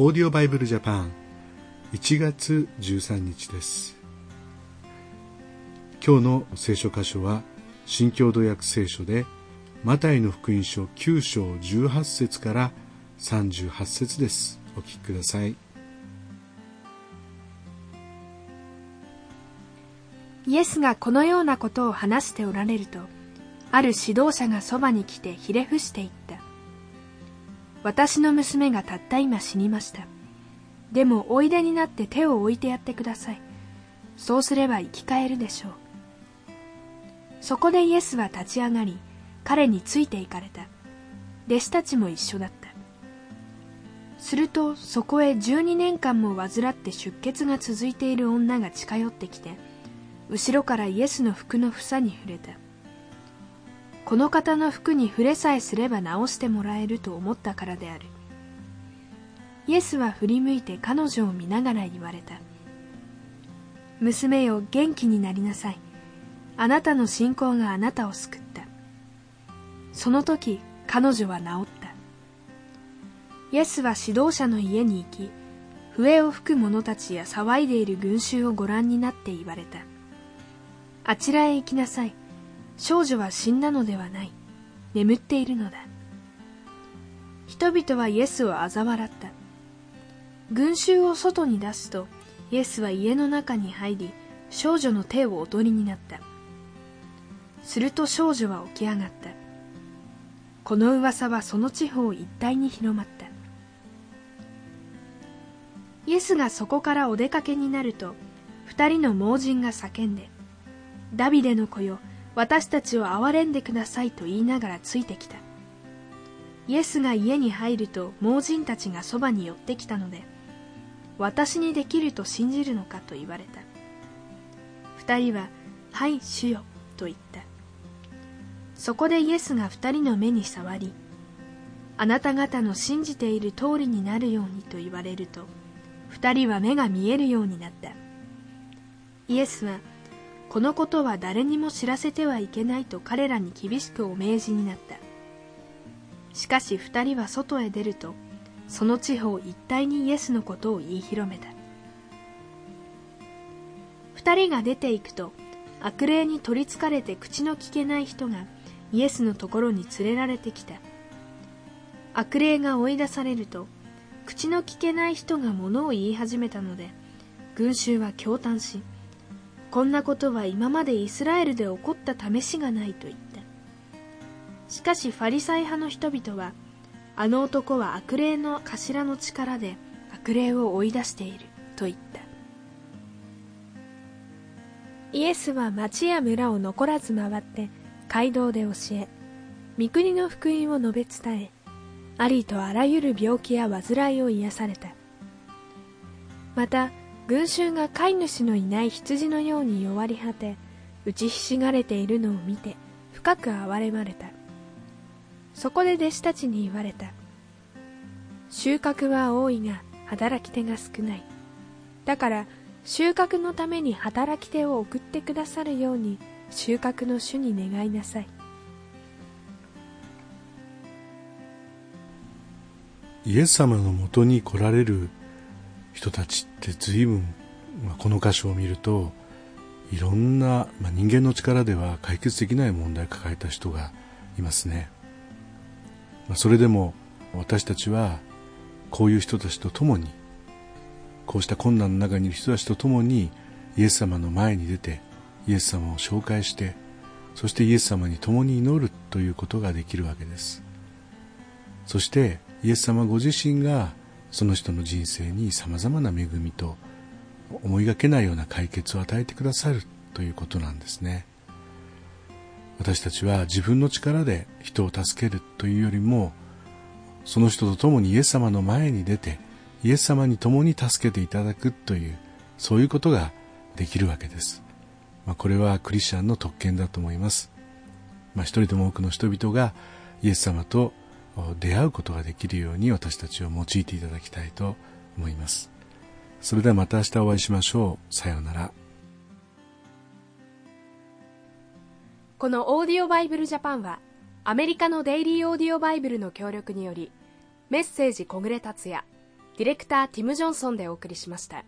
オーディオバイブルジャパン。1月13日です。今日の聖書箇所は新共同訳聖書でマタイの福音書9章18節から38節です。お聞きください。イエスがこのようなことを話しておられるとある指導者がそばに来てひれ伏していった。私の娘がたった今死にました。でもおいでになって手を置いてやってください。そうすれば生き返るでしょう。そこでイエスは立ち上がり彼について行かれた。弟子たちも一緒だった。するとそこへ12年間も患って出血が続いている女が近寄ってきて後ろからイエスの服の房に触れた。この方の服に触れさえすれば治してもらえると思ったからである。イエスは振り向いて彼女を見ながら言われた。娘よ元気になりなさい。あなたの信仰があなたを救った。その時彼女は治った。イエスは指導者の家に行き笛を吹く者たちや騒いでいる群衆をご覧になって言われた。あちらへ行きなさい。少女は死んだのではない。眠っているのだ。人々はイエスを嘲笑った。群衆を外に出すとイエスは家の中に入り少女の手をおとりになった。すると少女は起き上がった。この噂はその地方一帯に広まった。イエスがそこからお出かけになると二人の盲人が叫んで「ダビデの子よ私たちを憐れんでくださいと言いながらついてきた。イエスが家に入ると盲人たちがそばに寄ってきたので私にできると信じるのかと言われた。二人は「はい主よ」と言った。そこでイエスが二人の目に触りあなた方の信じている通りになるようにと言われると二人は目が見えるようになった。イエスはこのことは誰にも知らせてはいけないと彼らに厳しくお命じになった。しかし二人は外へ出るとその地方一帯にイエスのことを言い広めた。二人が出て行くと悪霊に取りつかれて口の聞けない人がイエスのところに連れられてきた。悪霊が追い出されると口の聞けない人が物を言い始めたので群衆は驚嘆しこんなことは今までイスラエルで起こった試しがないと言った。しかしファリサイ派の人々はあの男は悪霊の頭の力で悪霊を追い出していると言った。イエスは町や村を残らず回って街道で教え御国の福音を述べ伝えありとあらゆる病気や患いを癒された。また群衆が飼い主のいない羊のように弱り果て打ちひしがれているのを見て深く憐れまれた。そこで弟子たちに言われた。収穫は多いが働き手が少ない。だから収穫のために働き手を送ってくださるように収穫の主に願いなさい。イエス様のもとに来られる人たちって随分、まあ、この箇所を見るといろんな、まあ、人間の力では解決できない問題を抱えた人がいますね、まあ、それでも私たちはこういう人たちと共にこうした困難の中にいる人たちと共にイエス様の前に出てイエス様を紹介してそしてイエス様に共に祈るということができるわけです。そしてイエス様ご自身がその人の人生にさまざまな恵みと思いがけないような解決を与えてくださるということなんですね。私たちは自分の力で人を助けるというよりもその人と共にイエス様の前に出てイエス様に共に助けていただくというそういうことができるわけです、まあ、これはクリスチャンの特権だと思います、まあ、一人でも多くの人々がイエス様と出会うことができるように私たちを用いていただきたいと思います。それではまた明日お会いしましょう。さようなら。このオーディオバイブルジャパンはアメリカのデイリーオーディオバイブルの協力によりメッセージ小暮達也ディレクターティム・ジョンソンでお送りしました。